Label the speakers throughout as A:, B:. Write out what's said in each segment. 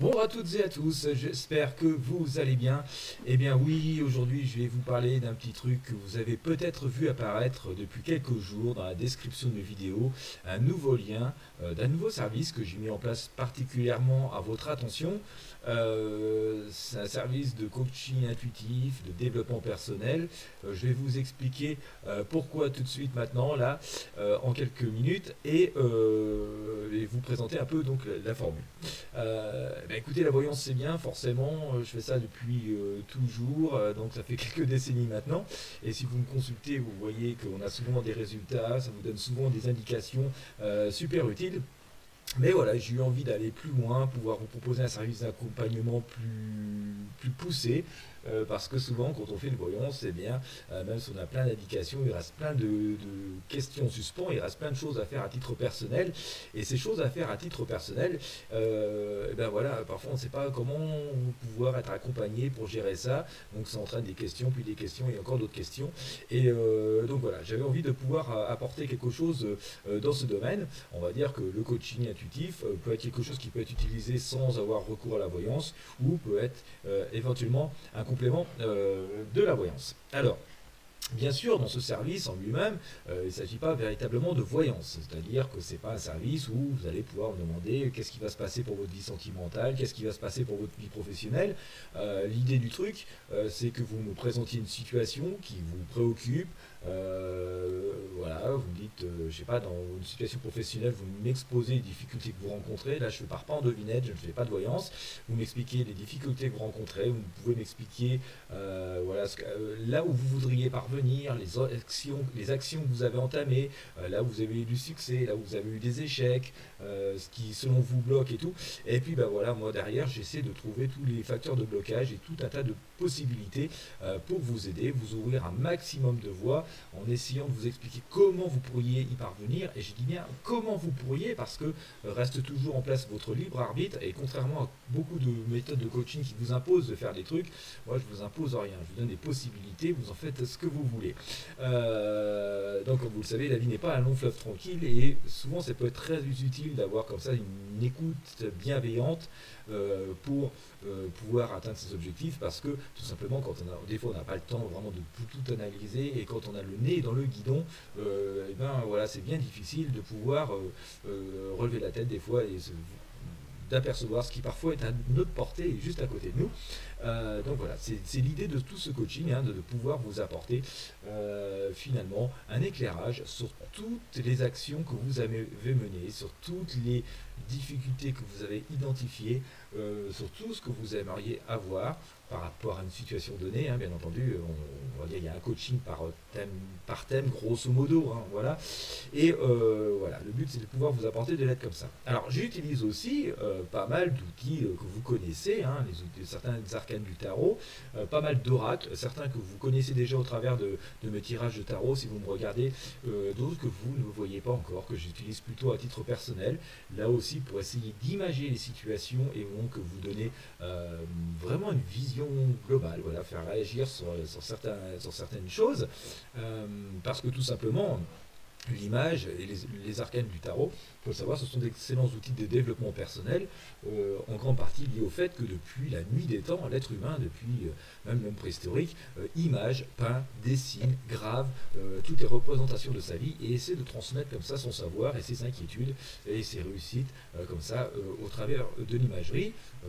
A: Bonjour à toutes et à tous, j'espère que vous allez bien. Eh bien oui, aujourd'hui je vais vous parler d'un petit truc que vous avez peut-être vu apparaître depuis quelques jours dans la description de mes vidéos, un nouveau lien euh, d'un nouveau service que j'ai mis en place particulièrement à votre attention. Euh, c'est un service de coaching intuitif, de développement personnel. Euh, je vais vous expliquer pourquoi tout de suite maintenant, là, en quelques minutes, et, vous présenter un peu donc la formule. Bah, écoutez, la voyance c'est bien, forcément, je fais ça depuis toujours, donc ça fait quelques décennies maintenant. Et si vous me consultez, vous voyez qu'on a souvent des résultats, ça vous donne souvent des indications super utiles. Mais voilà, j'ai eu envie d'aller plus loin, pouvoir vous proposer un service d'accompagnement plus, plus poussé, euh, parce que souvent, quand on fait une voyance, bien, euh, même si on a plein d'indications, il reste plein de, questions en suspens, il reste plein de choses à faire à titre personnel. Et ces choses à faire à titre personnel, euh, eh ben voilà, parfois on ne sait pas comment pouvoir être accompagné pour gérer ça. Donc ça entraîne des questions, puis des questions et encore d'autres questions. Et donc voilà, j'avais envie de pouvoir apporter quelque chose dans ce domaine. On va dire que le coaching intuitif peut être quelque chose qui peut être utilisé sans avoir recours à la voyance ou peut être éventuellement un complément euh, de la voyance. Alors, Bien sûr, dans ce service en lui-même, euh, il ne s'agit pas véritablement de voyance, c'est-à-dire que ce n'est pas un service où vous allez pouvoir demander qu'est-ce qui va se passer pour votre vie sentimentale, qu'est-ce qui va se passer pour votre vie professionnelle. Euh, l'idée du truc, c'est que vous me présentiez une situation qui vous préoccupe, euh, voilà, vous me dites, euh, je sais pas, dans une situation professionnelle, vous m'exposez les difficultés que vous rencontrez. Là, je ne pars pas en devinette, je ne fais pas de voyance. Vous m'expliquez les difficultés que vous rencontrez. Vous pouvez m'expliquer euh, voilà, là où vous voudriez parvenir, les actions, que vous avez entamées, là où vous avez eu du succès, là où vous avez eu des échecs, ce qui selon vous bloque et tout. Et puis, bah voilà, moi derrière, j'essaie de trouver tous les facteurs de blocage et tout un tas de possibilités pour vous aider, vous ouvrir un maximum de voies en essayant de vous expliquer comment vous pourriez y parvenir. Et je dis bien comment vous pourriez, parce que euh, reste toujours en place votre libre arbitre. Et contrairement à beaucoup de méthodes de coaching qui vous imposent de faire des trucs, moi je vous impose rien. Je vous donne des possibilités, vous en faites ce que vous voulez. Euh, donc comme vous le savez, la vie n'est pas un long fleuve tranquille et souvent ça peut être très utile d'avoir comme ça une écoute bienveillante euh, pour euh, pouvoir atteindre ses objectifs parce que tout simplement quand on a des fois on n'a pas le temps vraiment de tout, analyser et quand on a le nez dans le guidon euh, eh ben voilà c'est bien difficile de pouvoir relever la tête des fois et d'apercevoir ce qui parfois est à notre portée et juste à côté de nous. Donc voilà, c'est l'idée de tout ce coaching, hein, de, pouvoir vous apporter finalement un éclairage sur toutes les actions que vous avez menées, sur toutes les difficultés que vous avez identifiées, euh, sur tout ce que vous aimeriez avoir par rapport à une situation donnée. Hein, bien entendu, on, va dire il y a un coaching par thème, grosso modo. Hein, voilà. Et euh, voilà, le but c'est de pouvoir vous apporter de l'aide comme ça. Alors j'utilise aussi euh, pas mal d'outils que vous connaissez, hein, les outils, certains du tarot, pas mal d'oracles, certains que vous connaissez déjà au travers de, mes tirages de tarot si vous me regardez, d'autres que vous ne voyez pas encore, que j'utilise plutôt à titre personnel. Là aussi pour essayer d'imager les situations et donc vous donner euh, vraiment une vision globale, voilà, faire réagir sur, certains, sur certaines choses, euh, parce que tout simplement, l'image et les, arcanes du tarot, il faut savoir, ce sont d'excellents outils de développement personnel, euh, en grande partie liés au fait que depuis la nuit des temps, l'être humain, depuis euh, même l'homme préhistorique, euh, image, peint, dessine, grave toutes les représentations de sa vie et essaie de transmettre comme ça son savoir et ses inquiétudes et ses réussites comme ça au travers de l'imagerie. je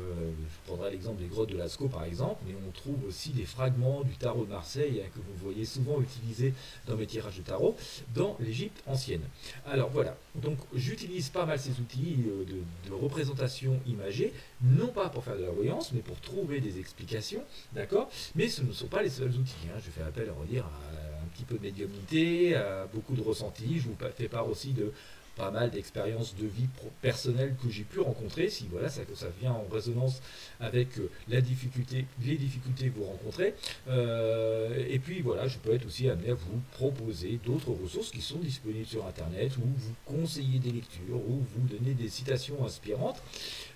A: prendrai l'exemple des grottes de Lascaux par exemple, mais on trouve aussi des fragments du tarot de Marseille hein, que vous voyez souvent utilisés dans mes tirages de tarot dans les ancienne. Alors voilà, donc j'utilise pas mal ces outils euh, de, représentation imagée, non pas pour faire de la voyance, mais pour trouver des explications, d'accord? Mais ce ne sont pas les seuls outils. Hein. Je fais appel, à redire, à un petit peu de médiumnité, à beaucoup de ressentis. Je vous fais part aussi de pas mal d'expériences de vie personnelle que j'ai pu rencontrer, si voilà, ça, vient en résonance avec euh, la difficulté, les difficultés que vous rencontrez. Euh, et puis voilà, je peux être aussi amené à vous proposer d'autres ressources qui sont disponibles sur Internet, ou vous conseiller des lectures, ou vous donner des citations inspirantes.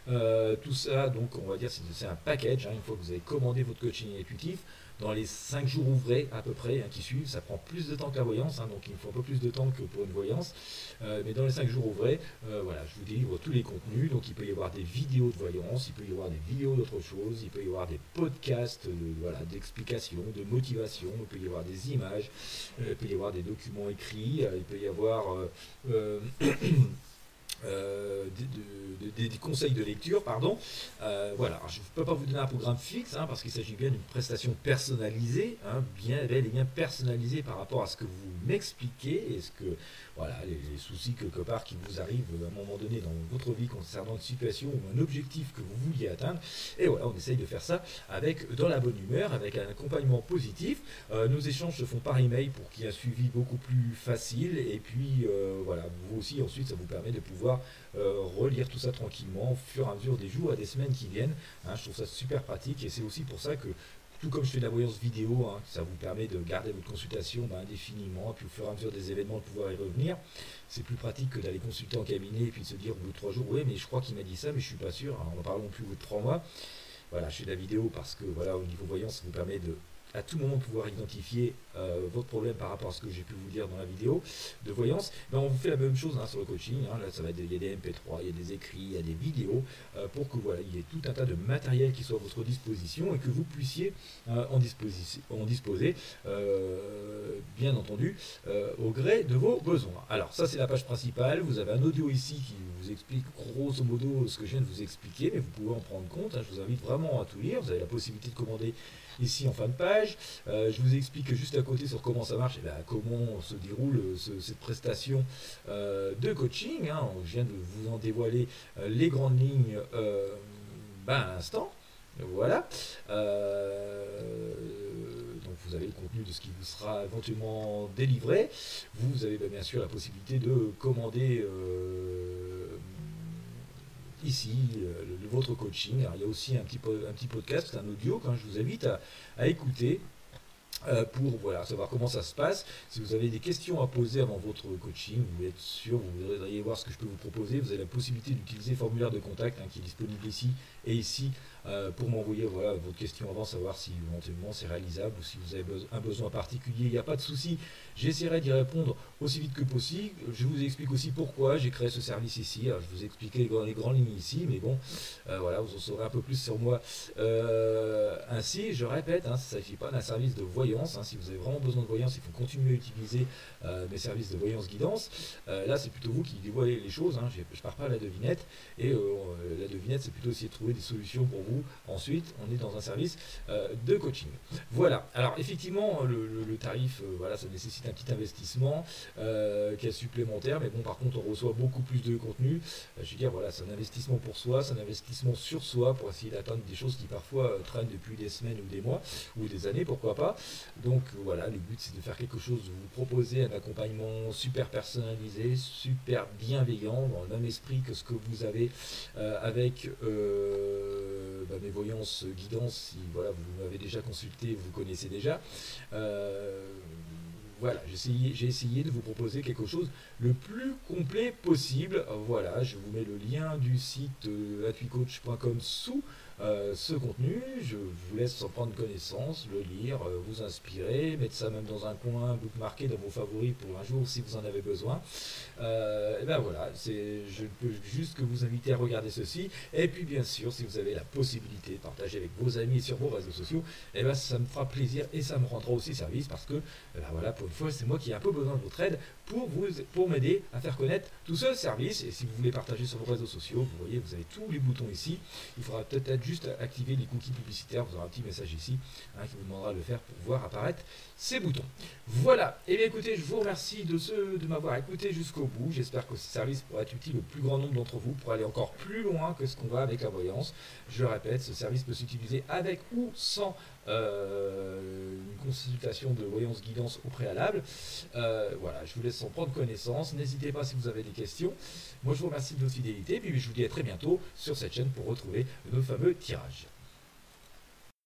A: Tout ça, donc on va dire c'est un package, hein, une fois que vous avez commandé votre coaching intuitif, dans les 5 jours ouvrés à peu près hein, qui suivent. Ça prend plus de temps que la voyance, hein, donc il faut un peu plus de temps que pour une voyance. Euh, mais dans les 5 jours ouvrés, euh, voilà, je vous délivre tous les contenus. Donc il peut y avoir des vidéos de voyance, il peut y avoir des vidéos d'autre chose, il peut y avoir des podcasts voilà, d'explication, de motivation, il peut y avoir des images, euh, il peut y avoir des documents écrits, il peut y avoir Euh, des, conseils de lecture, pardon. Euh, voilà, je ne peux pas vous donner un programme fixe, hein, parce qu'il s'agit bien d'une prestation personnalisée, hein, bien bel et bien personnalisée par rapport à ce que vous m'expliquez et ce que, voilà, les, soucis quelque part qui vous arrivent à un moment donné dans votre vie concernant une situation ou un objectif que vous vouliez atteindre. Et voilà, on essaye de faire ça avec dans la bonne humeur, avec un accompagnement positif. Euh, nos échanges se font par email pour qu'il y ait un suivi beaucoup plus facile. Et puis voilà, vous aussi ensuite, ça vous permet de pouvoir euh, relire tout ça tranquillement au fur et à mesure des jours et des semaines qui viennent. Hein, je trouve ça super pratique et c'est aussi pour ça que tout comme je fais de la voyance vidéo, hein, ça vous permet de garder votre consultation ben, indéfiniment, puis au fur et à mesure des événements de pouvoir y revenir. C'est plus pratique que d'aller consulter en cabinet et puis de se dire au bout de trois jours, oui mais je crois qu'il m'a dit ça, mais je suis pas sûr, hein, on en parlons plus au bout de trois mois. Voilà, je fais de la vidéo parce que voilà, au niveau voyance, ça vous permet de à tout moment pouvoir identifier euh, votre problème par rapport à ce que j'ai pu vous dire dans la vidéo de voyance, ben on vous fait la même chose hein, sur le coaching. Hein. là, ça va être, il y a des MP3, il y a des écrits, il y a des vidéos euh, pour que voilà, il y ait tout un tas de matériel qui soit à votre disposition et que vous puissiez euh, en, en, disposer, bien entendu, au gré de vos besoins. Alors, ça, c'est la page principale. Vous avez un audio ici qui vous explique grosso modo ce que je viens de vous expliquer, mais vous pouvez en prendre compte. Hein. je vous invite vraiment à tout lire. Vous avez la possibilité de commander ici en fin de page. Euh, je vous explique juste à côté sur comment ça marche, et eh bien, comment se déroule euh, cette prestation euh, de coaching. Hein. Je viens de vous en dévoiler les grandes lignes ben, à l'instant. Voilà. donc vous avez le contenu de ce qui vous sera éventuellement délivré. Vous avez ben, bien sûr la possibilité de commander ici euh, votre coaching. il y a aussi un petit, un petit podcast, un audio, quand je vous invite à, écouter. Euh, pour savoir comment ça se passe. Si vous avez des questions à poser avant votre coaching, vous être sûr, vous voudriez voir ce que je peux vous proposer, vous avez la possibilité d'utiliser le formulaire de contact hein, qui est disponible ici et ici euh, pour m'envoyer voilà, votre question avant, savoir si éventuellement c'est réalisable ou si vous avez un besoin particulier. Il n'y a pas de souci, j'essaierai d'y répondre aussi vite que possible. Je vous explique aussi pourquoi j'ai créé ce service ici. je vous ai expliqué les, grandes lignes ici, mais bon, euh, voilà, vous en saurez un peu plus sur moi. Ainsi, je répète, hein, il ne s'agit pas d'un service de Hein. si vous avez vraiment besoin de voyance, il faut continuer à utiliser mes services de voyance guidance. là, c'est plutôt vous qui dévoilez les choses. Hein. je ne pars pas à la devinette. Et la devinette, c'est plutôt essayer de trouver des solutions pour vous Ensuite, on est dans un service euh, de coaching. Voilà. Alors effectivement, le, tarif, euh, voilà, ça nécessite un petit investissement euh, qui est supplémentaire, mais bon, par contre, on reçoit beaucoup plus de contenu. je veux dire, voilà, c'est un investissement pour soi, c'est un investissement sur soi pour essayer d'atteindre des choses qui parfois traînent depuis des semaines ou des mois ou des années, pourquoi pas. Donc voilà, le but c'est de faire quelque chose, de vous proposer un accompagnement super personnalisé, super bienveillant, dans le même esprit que ce que vous avez avec bah, mes voyances guidances, si voilà, vous m'avez déjà consulté, vous connaissez déjà. Euh, voilà, j'ai essayé, de vous proposer quelque chose le plus complet possible. Voilà, je vous mets le lien du site euh, sous euh, ce contenu. Je vous laisse en prendre connaissance, le lire, euh, vous inspirer, mettre ça même dans un coin, bookmarker dans vos favoris pour un jour si vous en avez besoin. Euh, et ben voilà, je ne peux juste que vous inviter à regarder ceci. Et puis bien sûr, si vous avez la possibilité de partager avec vos amis sur vos réseaux sociaux, et ben ça me fera plaisir et ça me rendra aussi service parce que ben voilà, pour une fois, c'est moi qui ai un peu besoin de votre aide pour vous pour m'aider à faire connaître tout ce service. Et si vous voulez partager sur vos réseaux sociaux, vous voyez, vous avez tous les boutons ici. Il faudra peut-être juste activer les cookies publicitaires. Vous aurez un petit message ici hein, qui vous demandera de le faire pour voir apparaître ces boutons. Voilà. Et eh bien écoutez, je vous remercie de, ce, de m'avoir écouté jusqu'au bout. J'espère que ce service pourra être utile au plus grand nombre d'entre vous pour aller encore plus loin que ce qu'on va avec la voyance. Je répète, ce service peut s'utiliser avec ou sans euh, une consultation de voyance guidance au préalable. Euh, voilà, je vous laisse en prendre connaissance. N'hésitez pas si vous avez des questions. Moi, je vous remercie de votre fidélité. Puis je vous dis à très bientôt sur cette chaîne pour retrouver nos fameux tirages.